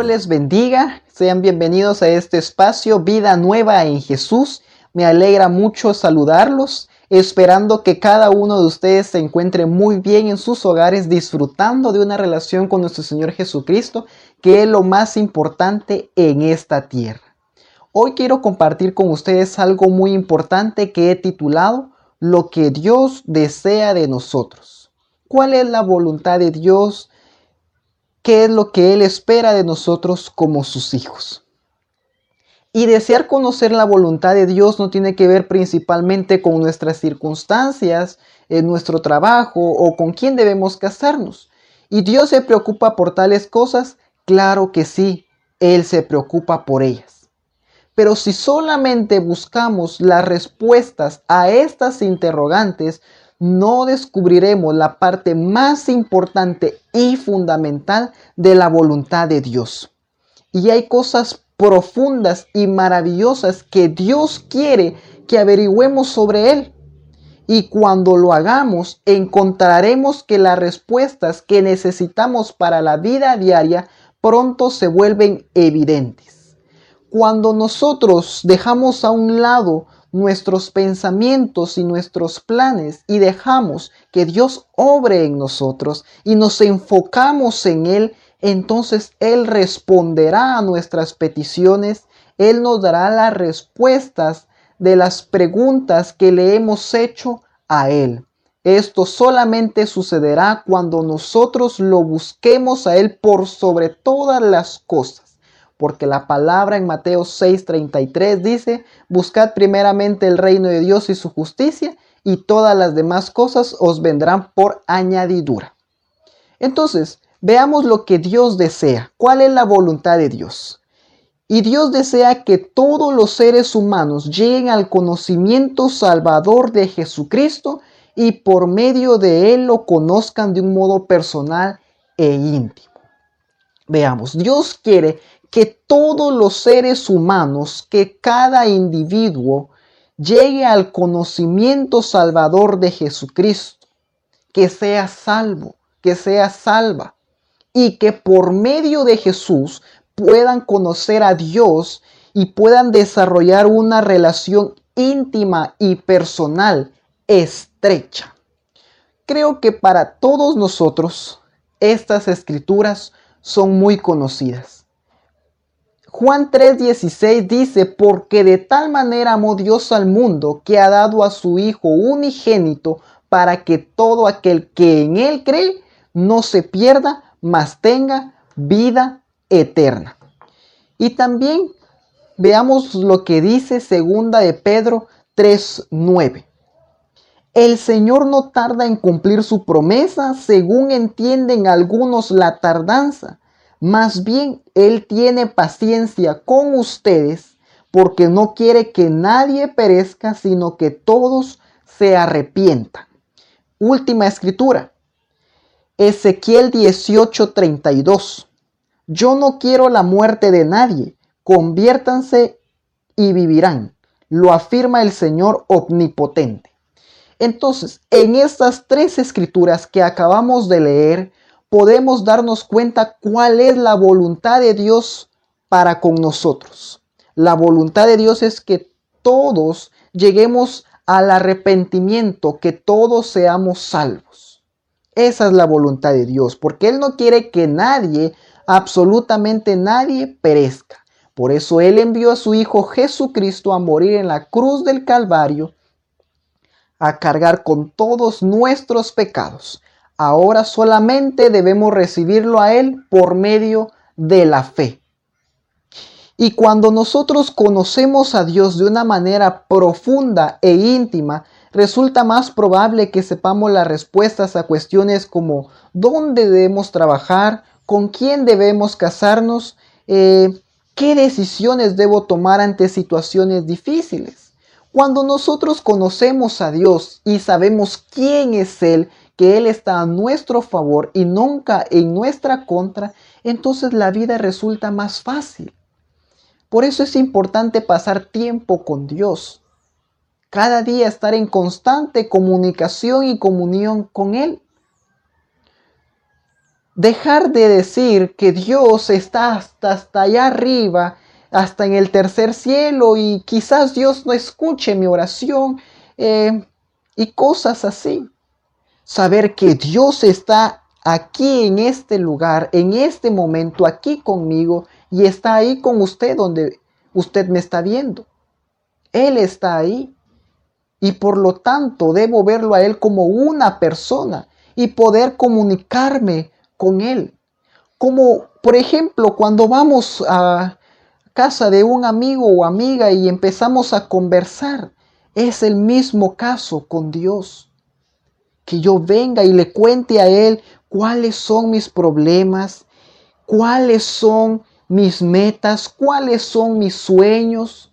Dios les bendiga. Sean bienvenidos a este espacio Vida Nueva en Jesús. Me alegra mucho saludarlos, esperando que cada uno de ustedes se encuentre muy bien en sus hogares, disfrutando de una relación con nuestro Señor Jesucristo, que es lo más importante en esta tierra. Hoy quiero compartir con ustedes algo muy importante que he titulado Lo que Dios desea de nosotros. ¿Cuál es la voluntad de Dios? Qué es lo que Él espera de nosotros como sus hijos. Y desear conocer la voluntad de Dios no tiene que ver principalmente con nuestras circunstancias, en nuestro trabajo o con quién debemos casarnos. ¿Y Dios se preocupa por tales cosas? Claro que sí, Él se preocupa por ellas. Pero si solamente buscamos las respuestas a estas interrogantes, no descubriremos la parte más importante y fundamental de la voluntad de Dios. Y hay cosas profundas y maravillosas que Dios quiere que averigüemos sobre Él. Y cuando lo hagamos, encontraremos que las respuestas que necesitamos para la vida diaria pronto se vuelven evidentes. Cuando nosotros dejamos a un lado nuestros pensamientos y nuestros planes y dejamos que Dios obre en nosotros y nos enfocamos en Él, entonces Él responderá a nuestras peticiones, Él nos dará las respuestas de las preguntas que le hemos hecho a Él. Esto solamente sucederá cuando nosotros lo busquemos a Él por sobre todas las cosas porque la palabra en Mateo 6:33 dice, buscad primeramente el reino de Dios y su justicia, y todas las demás cosas os vendrán por añadidura. Entonces, veamos lo que Dios desea, cuál es la voluntad de Dios. Y Dios desea que todos los seres humanos lleguen al conocimiento salvador de Jesucristo y por medio de Él lo conozcan de un modo personal e íntimo. Veamos, Dios quiere que todos los seres humanos, que cada individuo llegue al conocimiento salvador de Jesucristo, que sea salvo, que sea salva, y que por medio de Jesús puedan conocer a Dios y puedan desarrollar una relación íntima y personal estrecha. Creo que para todos nosotros estas escrituras son muy conocidas. Juan 3:16 dice, porque de tal manera amó Dios al mundo que ha dado a su Hijo unigénito para que todo aquel que en Él cree no se pierda, mas tenga vida eterna. Y también veamos lo que dice segunda de Pedro 3:9. El Señor no tarda en cumplir su promesa, según entienden algunos la tardanza más bien, Él tiene paciencia con ustedes porque no quiere que nadie perezca, sino que todos se arrepientan. Última escritura. Ezequiel 18:32. Yo no quiero la muerte de nadie. Conviértanse y vivirán. Lo afirma el Señor omnipotente. Entonces, en estas tres escrituras que acabamos de leer, podemos darnos cuenta cuál es la voluntad de Dios para con nosotros. La voluntad de Dios es que todos lleguemos al arrepentimiento, que todos seamos salvos. Esa es la voluntad de Dios, porque Él no quiere que nadie, absolutamente nadie, perezca. Por eso Él envió a su Hijo Jesucristo a morir en la cruz del Calvario, a cargar con todos nuestros pecados Ahora solamente debemos recibirlo a Él por medio de la fe. Y cuando nosotros conocemos a Dios de una manera profunda e íntima, resulta más probable que sepamos las respuestas a cuestiones como dónde debemos trabajar, con quién debemos casarnos, eh, qué decisiones debo tomar ante situaciones difíciles. Cuando nosotros conocemos a Dios y sabemos quién es Él que Él está a nuestro favor y nunca en nuestra contra, entonces la vida resulta más fácil. Por eso es importante pasar tiempo con Dios. Cada día estar en constante comunicación y comunión con Él. dejar de decir que Dios está hasta, allá arriba, hasta en el tercer cielo y quizás Dios no escuche mi oración eh, y cosas así. Saber que Dios está aquí en este lugar, en este momento, aquí conmigo y está ahí con usted donde usted me está viendo. Él está ahí y por lo tanto debo verlo a Él como una persona y poder comunicarme con Él. Como por ejemplo cuando vamos a casa de un amigo o amiga y empezamos a conversar, es el mismo caso con Dios. Que yo venga y le cuente a Él cuáles son mis problemas, cuáles son mis metas, cuáles son mis sueños,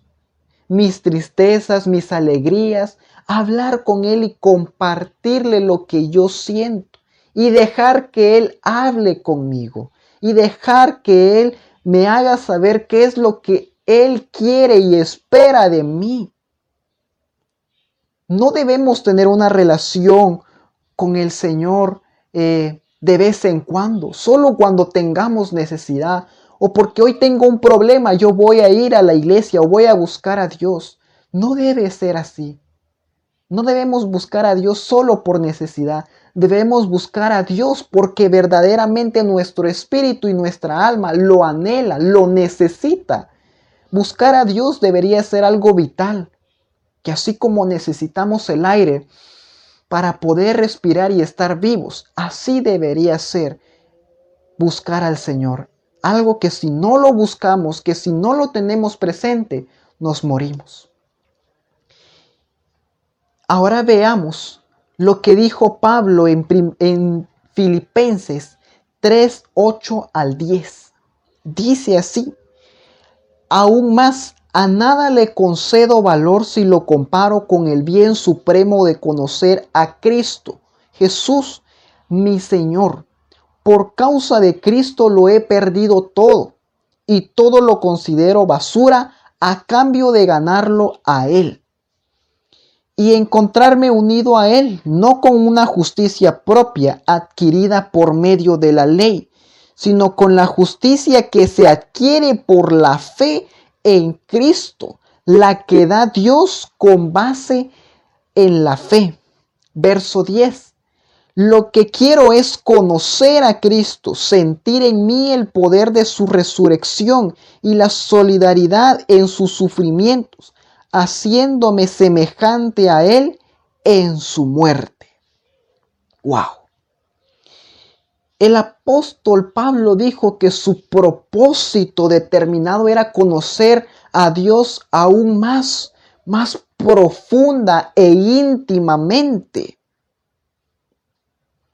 mis tristezas, mis alegrías, hablar con Él y compartirle lo que yo siento y dejar que Él hable conmigo y dejar que Él me haga saber qué es lo que Él quiere y espera de mí. No debemos tener una relación con el Señor eh, de vez en cuando, solo cuando tengamos necesidad, o porque hoy tengo un problema, yo voy a ir a la iglesia o voy a buscar a Dios. No debe ser así. No debemos buscar a Dios solo por necesidad. Debemos buscar a Dios porque verdaderamente nuestro espíritu y nuestra alma lo anhela, lo necesita. Buscar a Dios debería ser algo vital, que así como necesitamos el aire para poder respirar y estar vivos, así debería ser buscar al Señor algo que si no lo buscamos, que si no lo tenemos presente, nos morimos. Ahora veamos lo que dijo Pablo en, en Filipenses 3, 8 al 10. Dice así, aún más, a nada le concedo valor si lo comparo con el bien supremo de conocer a Cristo, Jesús, mi Señor por causa de Cristo lo he perdido todo y todo lo considero basura a cambio de ganarlo a Él. Y encontrarme unido a Él, no con una justicia propia adquirida por medio de la ley, sino con la justicia que se adquiere por la fe en Cristo, la que da Dios con base en la fe. Verso 10. Lo que quiero es conocer a Cristo, sentir en mí el poder de su resurrección y la solidaridad en sus sufrimientos, haciéndome semejante a Él en su muerte. ¡Wow! El apóstol Pablo dijo que su propósito determinado era conocer a Dios aún más, más profunda e íntimamente.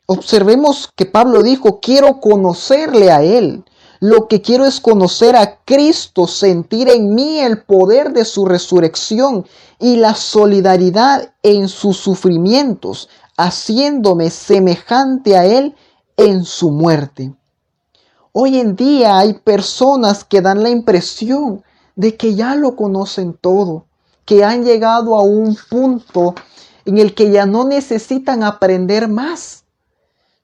Observemos que Pablo dijo, quiero conocerle a Él. Lo que quiero es conocer a Cristo, sentir en mí el poder de su resurrección y la solidaridad en sus sufrimientos, haciéndome semejante a Él en su muerte. Hoy en día hay personas que dan la impresión de que ya lo conocen todo, que han llegado a un punto en el que ya no necesitan aprender más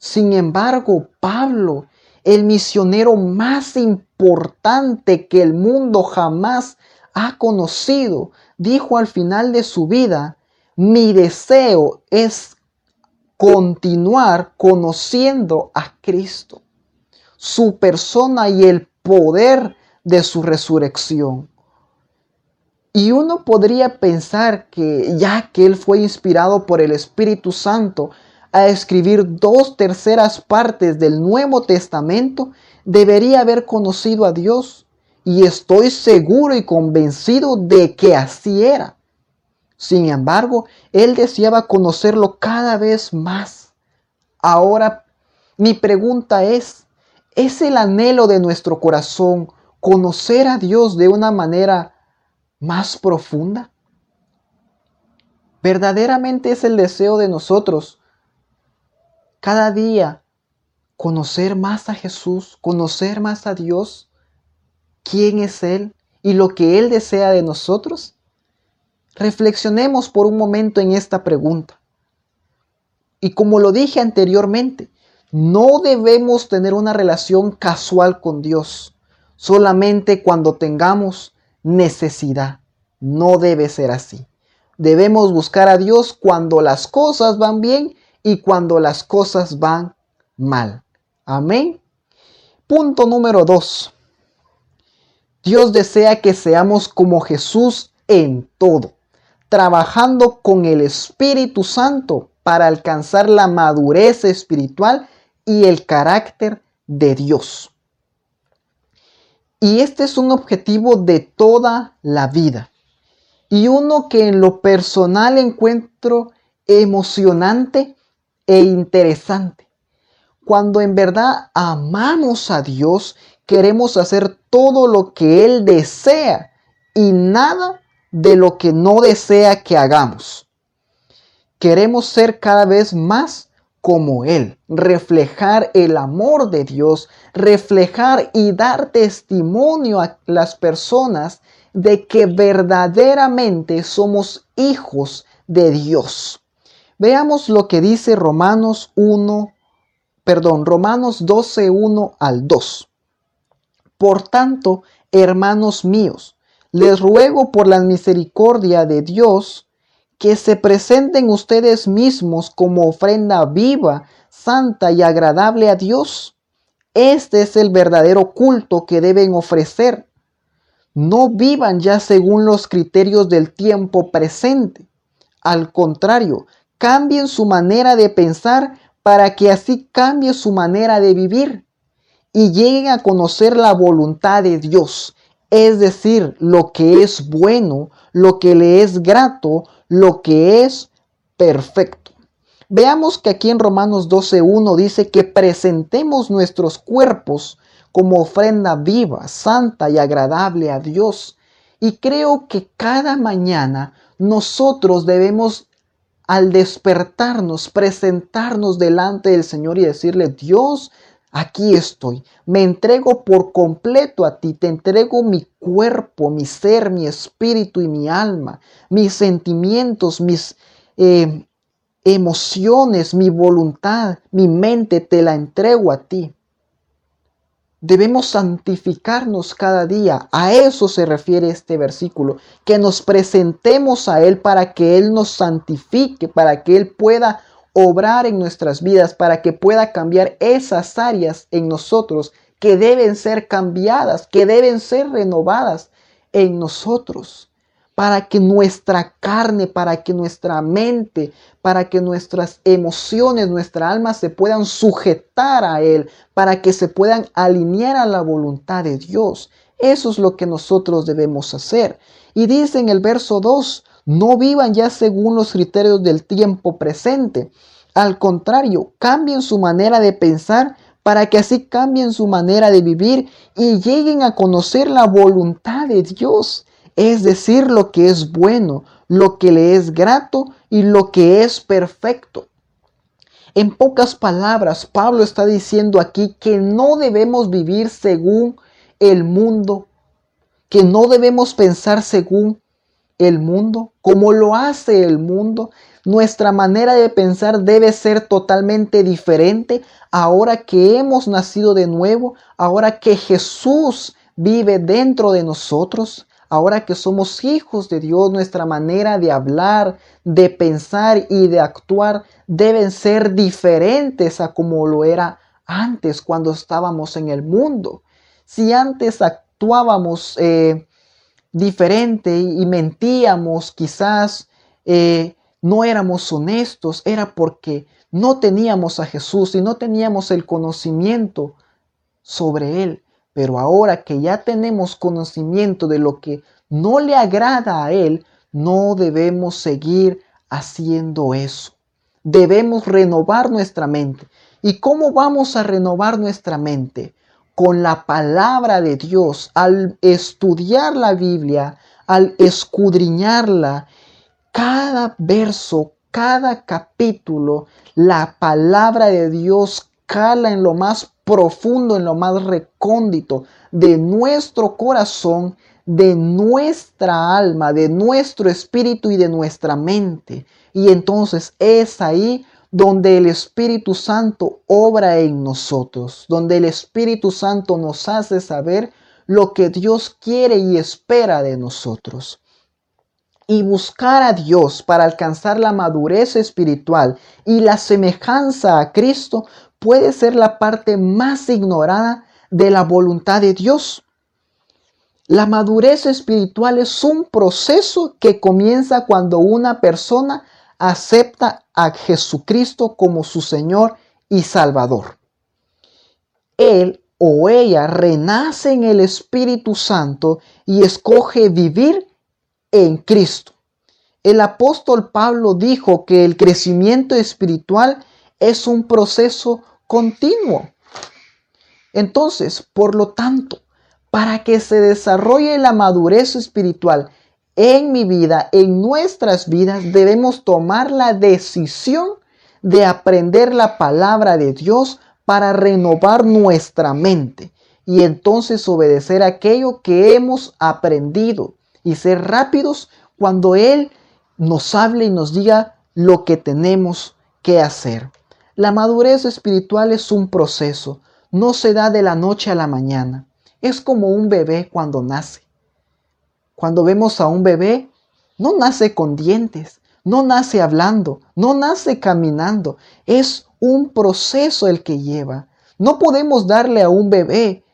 sin embargo, Pablo, el misionero más importante que el mundo jamás ha conocido, dijo al final de su vida, mi deseo es continuar conociendo a Cristo, su persona y el poder de su resurrección. Y uno podría pensar que ya que él fue inspirado por el Espíritu Santo, a escribir dos terceras partes del Nuevo Testamento, debería haber conocido a Dios. Y estoy seguro y convencido de que así era. Sin embargo, él deseaba conocerlo cada vez más. Ahora, mi pregunta es, ¿es el anhelo de nuestro corazón conocer a Dios de una manera más profunda? ¿Verdaderamente es el deseo de nosotros cada día conocer más a Jesús, conocer más a Dios, quién es Él y lo que Él desea de nosotros? Reflexionemos por un momento en esta pregunta. Y como lo dije anteriormente, No debemos tener una relación casual con Dios, solamente cuando tengamos necesidad. No debe ser así. Debemos buscar a Dios cuando las cosas van bien y cuando las cosas van mal. Amén. Punto número dos. Dios desea que seamos como Jesús en todo, trabajando con el Espíritu Santo para alcanzar la madurez espiritual y el carácter de Dios. Y este es un objetivo de toda la vida. Y uno que en lo personal encuentro emocionante e interesante. Cuando en verdad amamos a Dios, queremos hacer todo lo que Él desea y nada de lo que no desea que hagamos. Queremos ser cada vez más como Él, reflejar el amor de Dios, reflejar y dar testimonio a las personas de que verdaderamente somos hijos de Dios. Veamos lo que dice Romanos 1, perdón, Romanos 12, 1 al 2. Por tanto, hermanos míos, les ruego por la misericordia de Dios que se presenten ustedes mismos como ofrenda viva, santa y agradable a Dios. Este es el verdadero culto que deben ofrecer. No vivan ya según los criterios del tiempo presente. Al contrario, cambien su manera de pensar para que así cambie su manera de vivir y lleguen a conocer la voluntad de Dios, es decir, lo que es bueno, lo que le es grato, lo que es perfecto. Veamos que aquí en Romanos 12.1 dice que presentemos nuestros cuerpos como ofrenda viva, santa y agradable a Dios. Y creo que cada mañana nosotros debemos al despertarnos, presentarnos delante del Señor y decirle, Dios, aquí estoy, me entrego por completo a ti, te entrego mi cuerpo, mi ser, mi espíritu y mi alma, mis sentimientos, mis eh, emociones, mi voluntad, mi mente, te la entrego a ti. Debemos santificarnos cada día. A eso se refiere este versículo. Que nos presentemos a Él para que Él nos santifique, para que Él pueda obrar en nuestras vidas, para que pueda cambiar esas áreas en nosotros que deben ser cambiadas, que deben ser renovadas en nosotros para que nuestra carne, para que nuestra mente, para que nuestras emociones, nuestra alma se puedan sujetar a Él, para que se puedan alinear a la voluntad de Dios. Eso es lo que nosotros debemos hacer. Y dice en el verso 2, no vivan ya según los criterios del tiempo presente. Al contrario, cambien su manera de pensar para que así cambien su manera de vivir y lleguen a conocer la voluntad de Dios es decir, lo que es bueno, lo que le es grato y lo que es perfecto. En pocas palabras, Pablo está diciendo aquí que no debemos vivir según el mundo, que no debemos pensar según el mundo, como lo hace el mundo. Nuestra manera de pensar debe ser totalmente diferente ahora que hemos nacido de nuevo, ahora que Jesús vive dentro de nosotros. Ahora que somos hijos de Dios, nuestra manera de hablar, de pensar y de actuar deben ser diferentes a como lo era antes cuando estábamos en el mundo. Si antes actuábamos eh, diferente y mentíamos, quizás eh, no éramos honestos, era porque no teníamos a Jesús y no teníamos el conocimiento sobre Él. Pero ahora que ya tenemos conocimiento de lo que no le agrada a Él, no debemos seguir haciendo eso. Debemos renovar nuestra mente. ¿Y cómo vamos a renovar nuestra mente? Con la palabra de Dios, al estudiar la Biblia, al escudriñarla, cada verso, cada capítulo, la palabra de Dios cala en lo más profundo, en lo más recóndito de nuestro corazón, de nuestra alma, de nuestro espíritu y de nuestra mente. Y entonces es ahí donde el Espíritu Santo obra en nosotros, donde el Espíritu Santo nos hace saber lo que Dios quiere y espera de nosotros. Y buscar a Dios para alcanzar la madurez espiritual y la semejanza a Cristo puede ser la parte más ignorada de la voluntad de Dios. La madurez espiritual es un proceso que comienza cuando una persona acepta a Jesucristo como su Señor y Salvador. Él o ella renace en el Espíritu Santo y escoge vivir en Cristo. El apóstol Pablo dijo que el crecimiento espiritual es un proceso continuo. Entonces, por lo tanto, para que se desarrolle la madurez espiritual en mi vida, en nuestras vidas, debemos tomar la decisión de aprender la palabra de Dios para renovar nuestra mente y entonces obedecer aquello que hemos aprendido y ser rápidos cuando Él nos hable y nos diga lo que tenemos que hacer. La madurez espiritual es un proceso, no se da de la noche a la mañana. Es como un bebé cuando nace. Cuando vemos a un bebé, no nace con dientes, no nace hablando, no nace caminando. Es un proceso el que lleva. No podemos darle a un bebé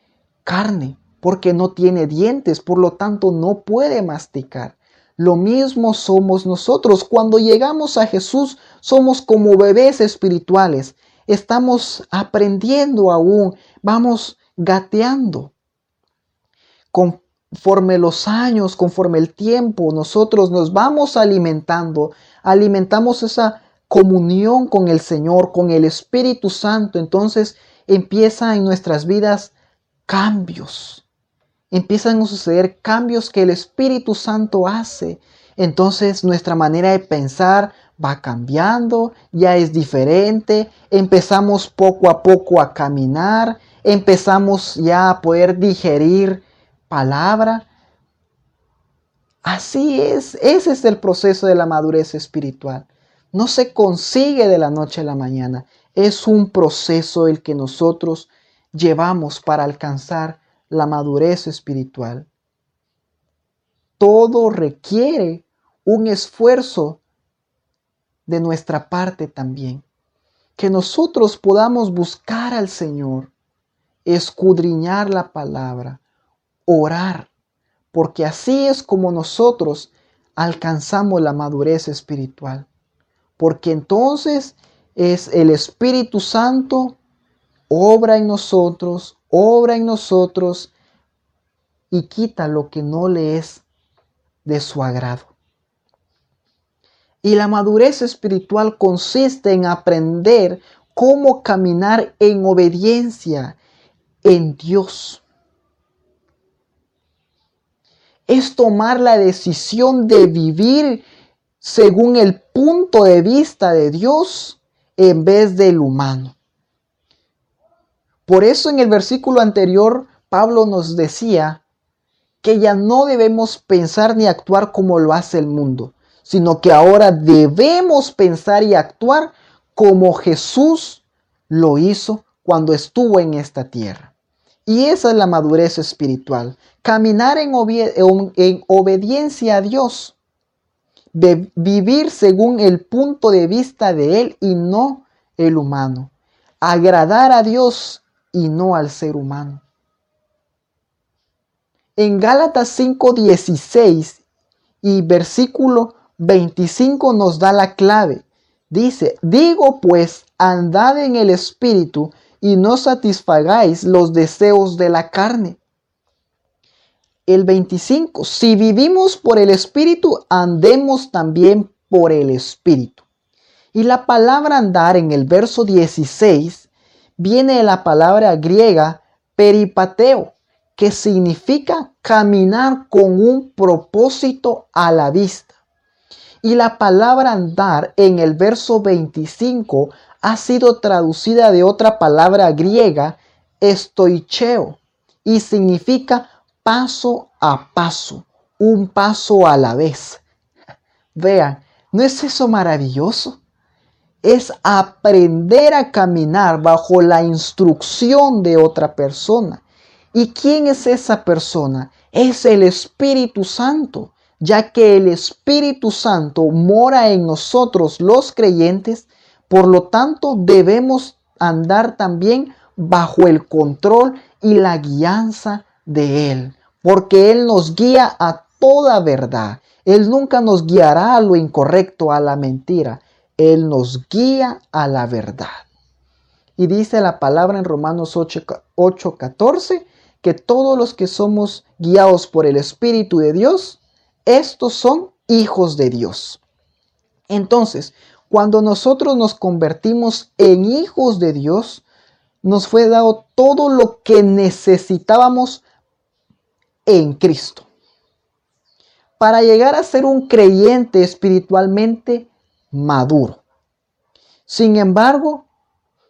carne porque no tiene dientes, por lo tanto no puede masticar. Lo mismo somos nosotros. Cuando llegamos a Jesús, somos como bebés espirituales. Estamos aprendiendo aún, vamos gateando. Conforme los años, conforme el tiempo, nosotros nos vamos alimentando, alimentamos esa comunión con el Señor, con el Espíritu Santo, entonces empieza en nuestras vidas cambios. Empiezan a suceder cambios que el Espíritu Santo hace. Entonces nuestra manera de pensar va cambiando, ya es diferente, empezamos poco a poco a caminar, empezamos ya a poder digerir palabra. Así es, ese es el proceso de la madurez espiritual. No se consigue de la noche a la mañana. Es un proceso el que nosotros llevamos para alcanzar la madurez espiritual. Todo requiere un esfuerzo de nuestra parte también. Que nosotros podamos buscar al Señor, escudriñar la palabra, orar, porque así es como nosotros alcanzamos la madurez espiritual. Porque entonces es el Espíritu Santo obra en nosotros, obra en nosotros y quita lo que no le es de su agrado. Y la madurez espiritual consiste en aprender cómo caminar en obediencia en Dios es tomar la decisión de vivir según el punto de vista de Dios en vez del humano. Por eso en el versículo anterior Pablo nos decía que ya no debemos pensar ni actuar como lo hace el mundo, sino que ahora debemos pensar y actuar como Jesús lo hizo cuando estuvo en esta tierra. Y esa es la madurez espiritual. Caminar en, obediencia a Dios. Vivir según el punto de vista de Él y no el humano. Agradar a Dios y no al ser humano. En Gálatas 5:16 y versículo 25 nos da la clave. Dice, digo pues, andad en el Espíritu y no satisfagáis los deseos de la carne. El 25. Si vivimos por el Espíritu, andemos también por el Espíritu. Y la palabra andar en el verso 16 viene de la palabra griega peripateo, que significa caminar con un propósito a la vista. Y la palabra andar en el verso 25 ha sido traducida de otra palabra griega, estoicheo, y significa paso a paso, un paso a la vez. Vean, ¿no es eso maravilloso? es aprender a caminar bajo la instrucción de otra persona. ¿Y quién es esa persona? Es el Espíritu Santo, ya que el Espíritu Santo mora en nosotros los creyentes, por lo tanto debemos andar también bajo el control y la guianza de Él, porque Él nos guía a toda verdad. Él nunca nos guiará a lo incorrecto, a la mentira. Él nos guía a la verdad. Y dice la palabra en Romanos 8, 14 que todos los que somos guiados por el Espíritu de Dios, estos son hijos de Dios. Entonces, cuando nosotros nos convertimos en hijos de Dios, nos fue dado todo lo que necesitábamos en Cristo. Para llegar a ser un creyente espiritualmente maduro. Sin embargo,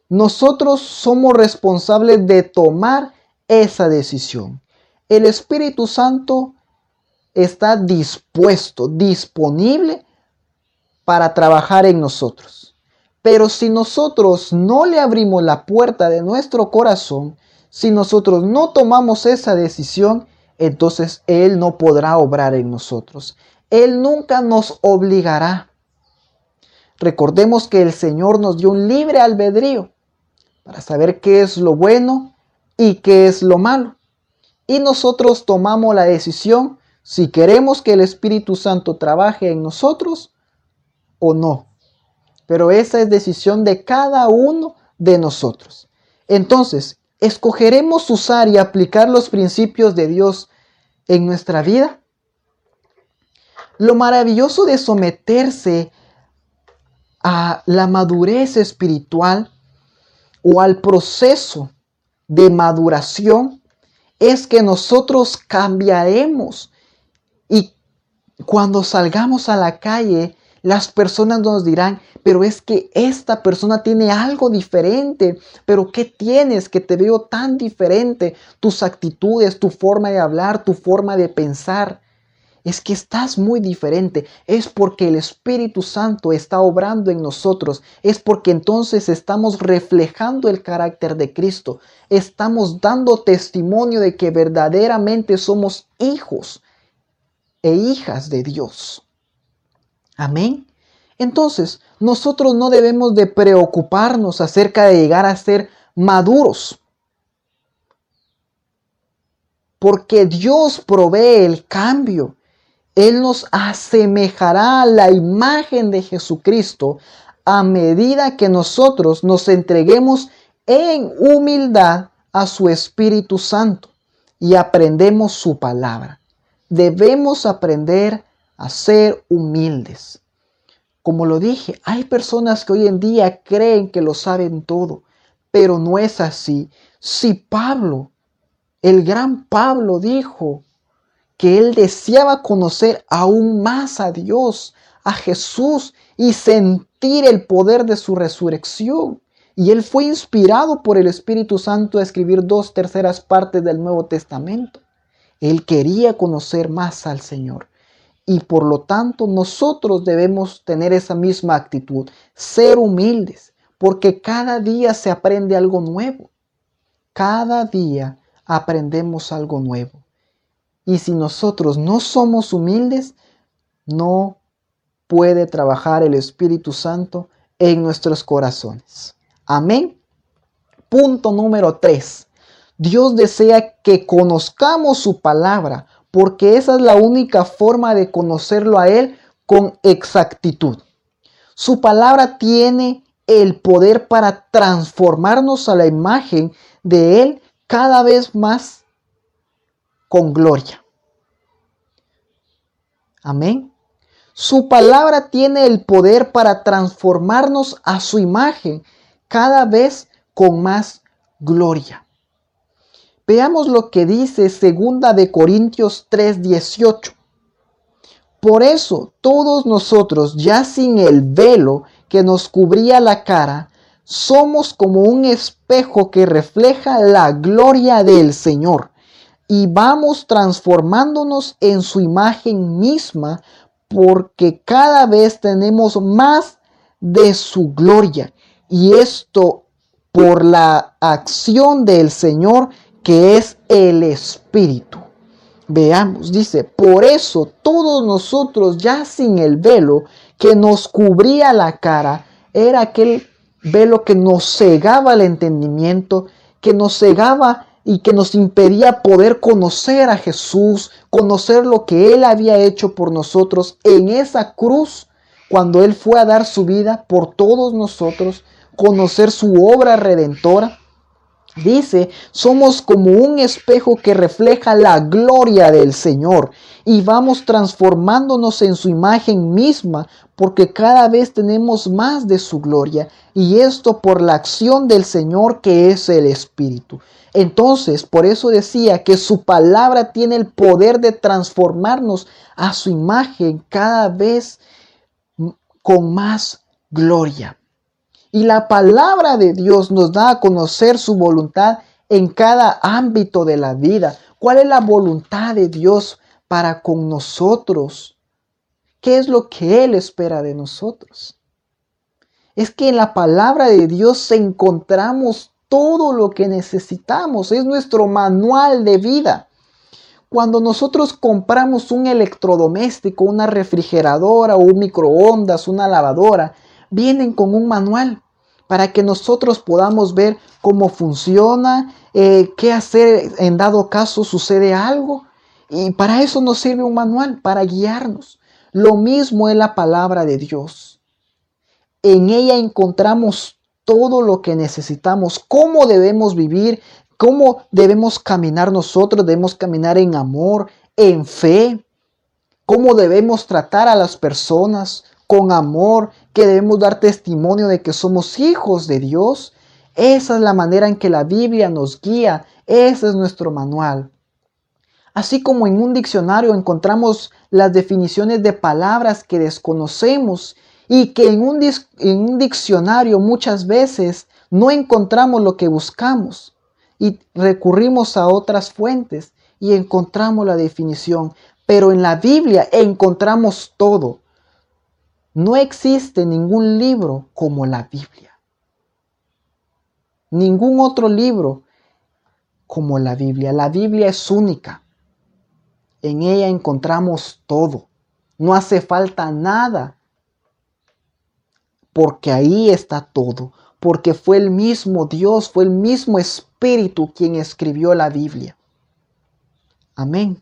nosotros somos responsables de tomar esa decisión. El Espíritu Santo está dispuesto, disponible para trabajar en nosotros. Pero si nosotros no le abrimos la puerta de nuestro corazón, si nosotros no tomamos esa decisión, entonces Él no podrá obrar en nosotros. Él nunca nos obligará. Recordemos que el Señor nos dio un libre albedrío para saber qué es lo bueno y qué es lo malo. Y nosotros tomamos la decisión si queremos que el Espíritu Santo trabaje en nosotros o no. Pero esa es decisión de cada uno de nosotros. Entonces, ¿escogeremos usar y aplicar los principios de Dios en nuestra vida? Lo maravilloso de someterse a la madurez espiritual o al proceso de maduración es que nosotros cambiaremos y cuando salgamos a la calle las personas nos dirán, pero es que esta persona tiene algo diferente, pero ¿qué tienes que te veo tan diferente? Tus actitudes, tu forma de hablar, tu forma de pensar es que estás muy diferente. Es porque el Espíritu Santo está obrando en nosotros. Es porque entonces estamos reflejando el carácter de Cristo. Estamos dando testimonio de que verdaderamente somos hijos e hijas de Dios. Amén. Entonces, nosotros no debemos de preocuparnos acerca de llegar a ser maduros. Porque Dios provee el cambio. Él nos asemejará a la imagen de Jesucristo a medida que nosotros nos entreguemos en humildad a su Espíritu Santo y aprendemos su palabra. Debemos aprender a ser humildes. Como lo dije, hay personas que hoy en día creen que lo saben todo, pero no es así. Si Pablo, el gran Pablo dijo, que él deseaba conocer aún más a Dios, a Jesús y sentir el poder de su resurrección. Y él fue inspirado por el Espíritu Santo a escribir dos terceras partes del Nuevo Testamento. Él quería conocer más al Señor. Y por lo tanto nosotros debemos tener esa misma actitud, ser humildes, porque cada día se aprende algo nuevo. Cada día aprendemos algo nuevo. Y si nosotros no somos humildes, no puede trabajar el Espíritu Santo en nuestros corazones. Amén. Punto número 3. Dios desea que conozcamos su palabra, porque esa es la única forma de conocerlo a Él con exactitud. Su palabra tiene el poder para transformarnos a la imagen de Él cada vez más con gloria. Amén. Su palabra tiene el poder para transformarnos a su imagen cada vez con más gloria. Veamos lo que dice segunda de Corintios 3:18. Por eso todos nosotros, ya sin el velo que nos cubría la cara, somos como un espejo que refleja la gloria del Señor y vamos transformándonos en su imagen misma porque cada vez tenemos más de su gloria. Y esto por la acción del Señor que es el Espíritu. Veamos, dice, por eso todos nosotros ya sin el velo que nos cubría la cara, era aquel velo que nos cegaba el entendimiento, que nos cegaba y que nos impedía poder conocer a Jesús, conocer lo que Él había hecho por nosotros en esa cruz, cuando Él fue a dar su vida por todos nosotros, conocer su obra redentora. Dice, somos como un espejo que refleja la gloria del Señor y vamos transformándonos en su imagen misma porque cada vez tenemos más de su gloria y esto por la acción del Señor que es el Espíritu. Entonces, por eso decía que su palabra tiene el poder de transformarnos a su imagen cada vez con más gloria. Y la palabra de Dios nos da a conocer su voluntad en cada ámbito de la vida. ¿Cuál es la voluntad de Dios para con nosotros? ¿Qué es lo que Él espera de nosotros? Es que en la palabra de Dios encontramos todo lo que necesitamos. Es nuestro manual de vida. Cuando nosotros compramos un electrodoméstico, una refrigeradora, un microondas, una lavadora, vienen con un manual para que nosotros podamos ver cómo funciona, eh, qué hacer en dado caso sucede algo. Y para eso nos sirve un manual, para guiarnos. Lo mismo es la palabra de Dios. En ella encontramos todo lo que necesitamos, cómo debemos vivir, cómo debemos caminar nosotros, debemos caminar en amor, en fe, cómo debemos tratar a las personas, con amor, que debemos dar testimonio de que somos hijos de Dios. Esa es la manera en que la Biblia nos guía. Ese es nuestro manual. Así como en un diccionario encontramos las definiciones de palabras que desconocemos y que en un, en un diccionario muchas veces no encontramos lo que buscamos y recurrimos a otras fuentes y encontramos la definición. Pero en la Biblia encontramos todo. No existe ningún libro como la Biblia. Ningún otro libro como la Biblia. La Biblia es única. En ella encontramos todo. No hace falta nada. Porque ahí está todo. Porque fue el mismo Dios, fue el mismo Espíritu quien escribió la Biblia. Amén.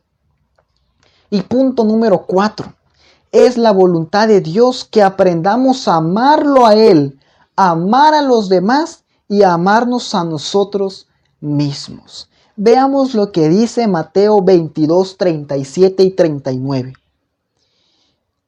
Y punto número cuatro es la voluntad de Dios que aprendamos a amarlo a Él, a amar a los demás y a amarnos a nosotros mismos. Veamos lo que dice Mateo 22, 37 y 39.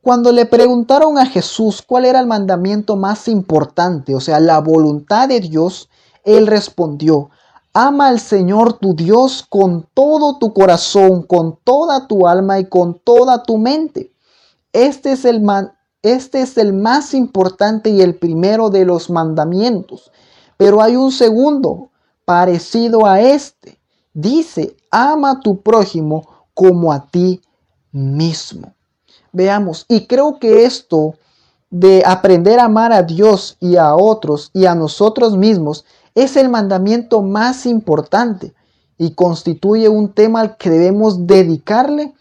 Cuando le preguntaron a Jesús cuál era el mandamiento más importante, o sea, la voluntad de Dios, Él respondió, ama al Señor tu Dios con todo tu corazón, con toda tu alma y con toda tu mente. Este es el, este es el más importante y el primero de los mandamientos. Pero hay un segundo parecido a este. Dice, ama a tu prójimo como a ti mismo. Veamos, y creo que esto de aprender a amar a Dios y a otros y a nosotros mismos es el mandamiento más importante y constituye un tema al que debemos dedicarle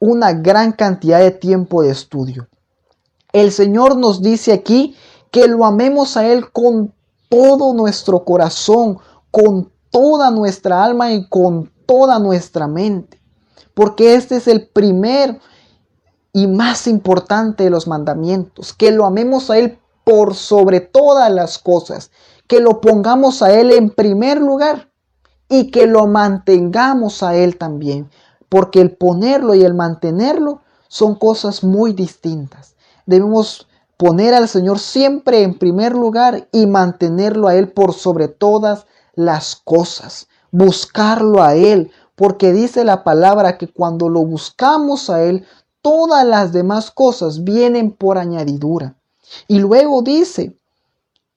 una gran cantidad de tiempo de estudio. El Señor nos dice aquí que lo amemos a Él con todo nuestro corazón, con toda nuestra alma y con toda nuestra mente. Porque este es el primer y más importante de los mandamientos, que lo amemos a Él por sobre todas las cosas, que lo pongamos a Él en primer lugar y que lo mantengamos a Él también porque el ponerlo y el mantenerlo son cosas muy distintas. Debemos poner al Señor siempre en primer lugar y mantenerlo a Él por sobre todas las cosas. Buscarlo a Él, porque dice la palabra que cuando lo buscamos a Él, todas las demás cosas vienen por añadidura. Y luego dice,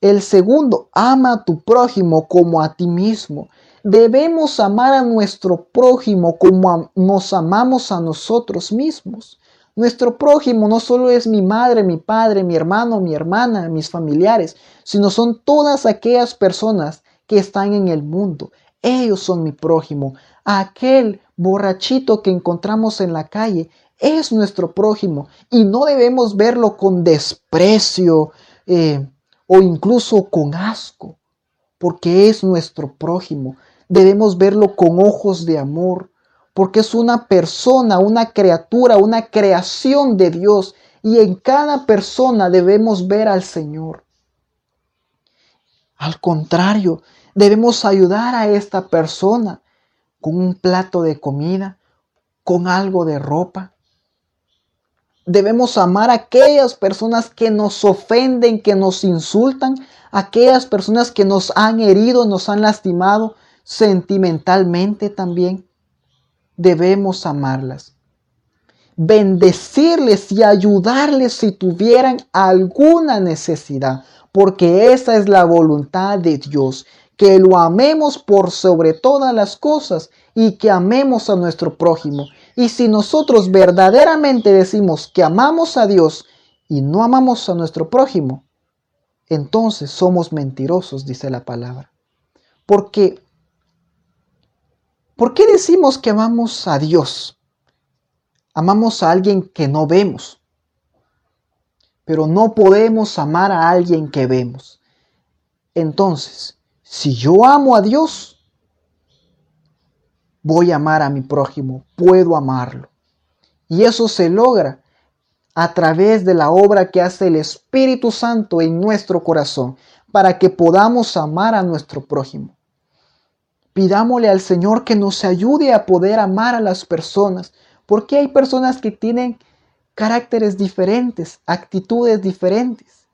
el segundo, ama a tu prójimo como a ti mismo. Debemos amar a nuestro prójimo como nos amamos a nosotros mismos. Nuestro prójimo no solo es mi madre, mi padre, mi hermano, mi hermana, mis familiares, sino son todas aquellas personas que están en el mundo. Ellos son mi prójimo. Aquel borrachito que encontramos en la calle es nuestro prójimo y no debemos verlo con desprecio eh, o incluso con asco, porque es nuestro prójimo. Debemos verlo con ojos de amor, porque es una persona, una criatura, una creación de Dios y en cada persona debemos ver al Señor. Al contrario, debemos ayudar a esta persona con un plato de comida, con algo de ropa. Debemos amar a aquellas personas que nos ofenden, que nos insultan, aquellas personas que nos han herido, nos han lastimado sentimentalmente también. Debemos amarlas. Bendecirles y ayudarles si tuvieran alguna necesidad, porque esa es la voluntad de Dios que lo amemos por sobre todas las cosas y que amemos a nuestro prójimo. Y si nosotros verdaderamente decimos que amamos a Dios y no amamos a nuestro prójimo, entonces somos mentirosos, dice la palabra. Porque, ¿por qué decimos que amamos a Dios? Amamos a alguien que no vemos, pero no podemos amar a alguien que vemos. Entonces, si yo amo a Dios, voy a amar a mi prójimo, puedo amarlo. Y eso se logra a través de la obra que hace el Espíritu Santo en nuestro corazón, para que podamos amar a nuestro prójimo. Pidámosle al Señor que nos ayude a poder amar a las personas, porque hay personas que tienen caracteres diferentes, actitudes diferentes.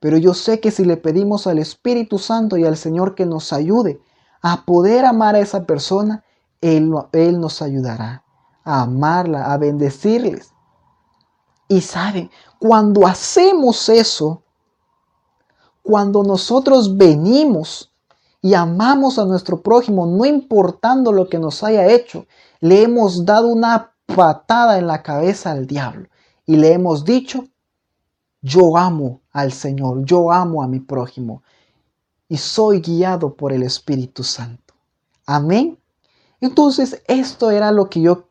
Pero yo sé que si le pedimos al Espíritu Santo y al Señor que nos ayude a poder amar a esa persona, Él, Él nos ayudará a amarla, a bendecirles. Y saben, cuando hacemos eso, cuando nosotros venimos y amamos a nuestro prójimo, no importando lo que nos haya hecho, le hemos dado una patada en la cabeza al diablo y le hemos dicho, yo amo al Señor, yo amo a mi prójimo y soy guiado por el Espíritu Santo. Amén. Entonces, esto era lo que yo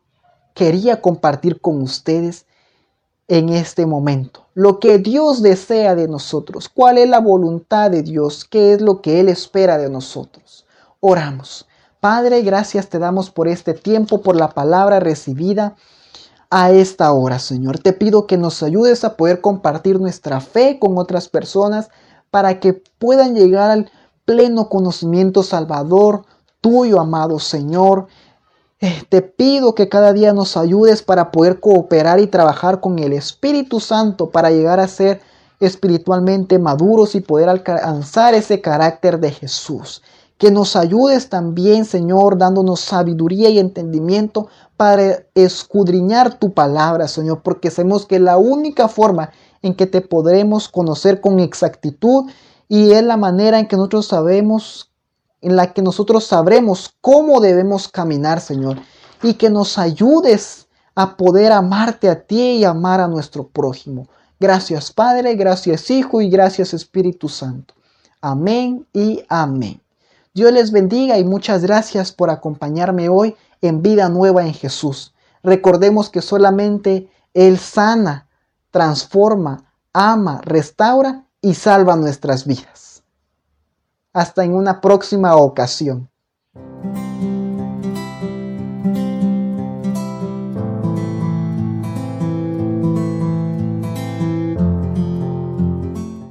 quería compartir con ustedes en este momento. Lo que Dios desea de nosotros, cuál es la voluntad de Dios, qué es lo que Él espera de nosotros. Oramos. Padre, gracias te damos por este tiempo, por la palabra recibida a esta hora, Señor. Te pido que nos ayudes a poder compartir nuestra fe con otras personas para que puedan llegar al pleno conocimiento salvador tuyo, amado Señor. Eh, te pido que cada día nos ayudes para poder cooperar y trabajar con el Espíritu Santo para llegar a ser espiritualmente maduros y poder alcanzar ese carácter de Jesús. Que nos ayudes también, Señor, dándonos sabiduría y entendimiento para escudriñar tu palabra, Señor, porque sabemos que la única forma en que te podremos conocer con exactitud y es la manera en que nosotros sabemos, en la que nosotros sabremos cómo debemos caminar, Señor, y que nos ayudes a poder amarte a ti y amar a nuestro prójimo. Gracias Padre, gracias Hijo y gracias Espíritu Santo. Amén y amén. Dios les bendiga y muchas gracias por acompañarme hoy en vida nueva en Jesús. Recordemos que solamente Él sana, transforma, ama, restaura y salva nuestras vidas. Hasta en una próxima ocasión.